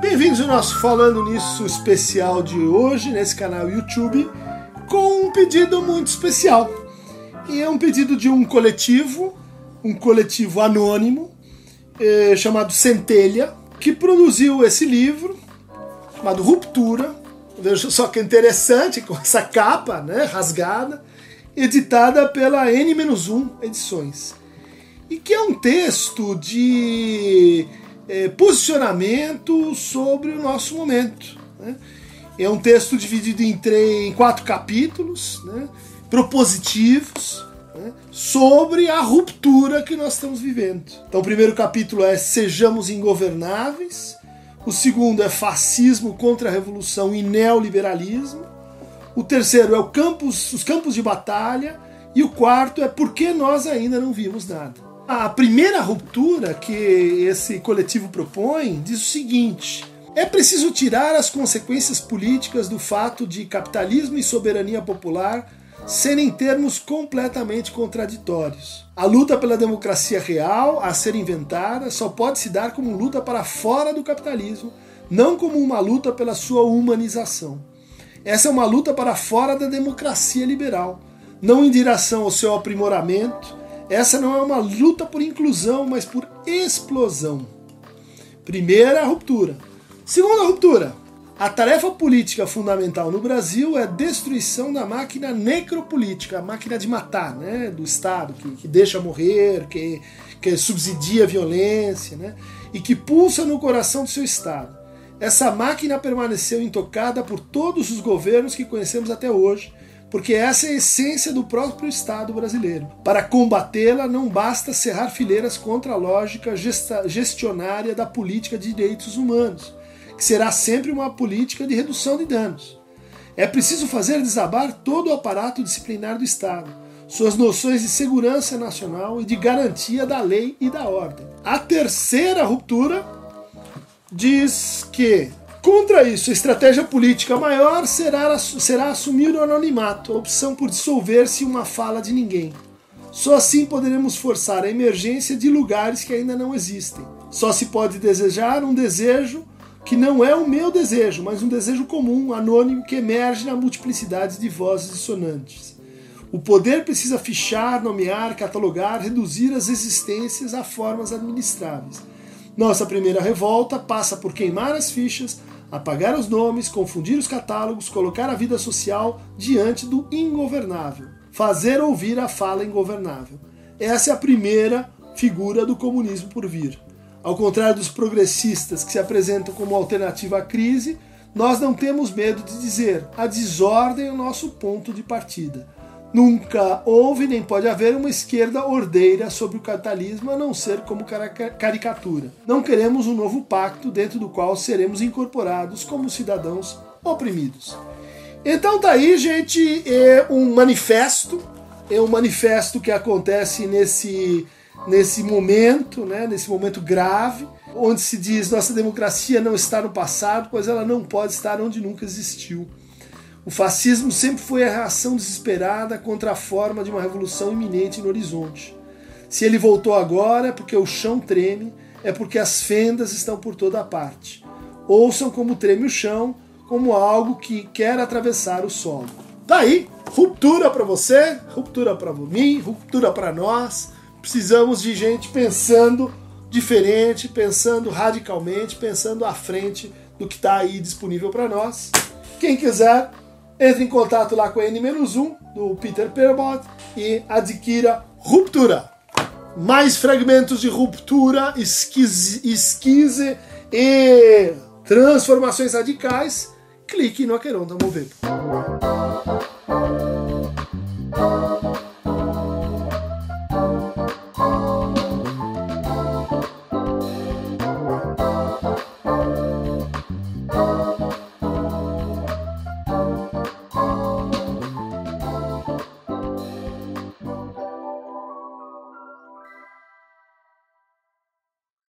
Bem-vindos ao nosso Falando Nisso especial de hoje, nesse canal YouTube, com um pedido muito especial. E é um pedido de um coletivo, um coletivo anônimo, eh, chamado Centelha, que produziu esse livro, chamado Ruptura. Veja só que interessante, com essa capa né, rasgada, editada pela N-1 Edições. E que é um texto de é, posicionamento sobre o nosso momento. Né? É um texto dividido em, três, em quatro capítulos, né? propositivos, né? sobre a ruptura que nós estamos vivendo. Então, o primeiro capítulo é Sejamos Ingovernáveis, o segundo é Fascismo contra a Revolução e Neoliberalismo, o terceiro é o campus, os campos de batalha, e o quarto é Por que nós ainda não vimos nada. A primeira ruptura que esse coletivo propõe diz o seguinte: é preciso tirar as consequências políticas do fato de capitalismo e soberania popular serem termos completamente contraditórios. A luta pela democracia real a ser inventada só pode se dar como luta para fora do capitalismo, não como uma luta pela sua humanização. Essa é uma luta para fora da democracia liberal, não em direção ao seu aprimoramento, essa não é uma luta por inclusão, mas por explosão. Primeira ruptura. Segunda ruptura. A tarefa política fundamental no Brasil é a destruição da máquina necropolítica, a máquina de matar, né, do Estado, que, que deixa morrer, que, que subsidia a violência, né, e que pulsa no coração do seu Estado. Essa máquina permaneceu intocada por todos os governos que conhecemos até hoje, porque essa é a essência do próprio Estado brasileiro. Para combatê-la, não basta cerrar fileiras contra a lógica gestionária da política de direitos humanos, que será sempre uma política de redução de danos. É preciso fazer desabar todo o aparato disciplinar do Estado, suas noções de segurança nacional e de garantia da lei e da ordem. A terceira ruptura diz que Contra isso, a estratégia política maior será, será assumir o anonimato, a opção por dissolver-se uma fala de ninguém. Só assim poderemos forçar a emergência de lugares que ainda não existem. Só se pode desejar um desejo que não é o meu desejo, mas um desejo comum, anônimo, que emerge na multiplicidade de vozes dissonantes. O poder precisa fichar, nomear, catalogar, reduzir as existências a formas administráveis. Nossa primeira revolta passa por queimar as fichas, apagar os nomes, confundir os catálogos, colocar a vida social diante do ingovernável, fazer ouvir a fala ingovernável. Essa é a primeira figura do comunismo por vir. Ao contrário dos progressistas que se apresentam como alternativa à crise, nós não temos medo de dizer a desordem é o nosso ponto de partida. Nunca houve nem pode haver uma esquerda ordeira sobre o capitalismo a não ser como caricatura. Não queremos um novo pacto dentro do qual seremos incorporados como cidadãos oprimidos. Então tá aí, gente, é um manifesto, é um manifesto que acontece nesse nesse momento, né, nesse momento grave, onde se diz nossa democracia não está no passado, pois ela não pode estar onde nunca existiu. O fascismo sempre foi a reação desesperada contra a forma de uma revolução iminente no horizonte. Se ele voltou agora é porque o chão treme, é porque as fendas estão por toda parte. Ouçam como treme o chão, como algo que quer atravessar o solo. Daí, tá ruptura para você, ruptura para mim, ruptura para nós. Precisamos de gente pensando diferente, pensando radicalmente, pensando à frente do que está aí disponível para nós. Quem quiser, entre em contato lá com a N-1 do Peter Perbot e adquira Ruptura. Mais fragmentos de ruptura, esquise, e transformações radicais. Clique no Aqueronta Movimento.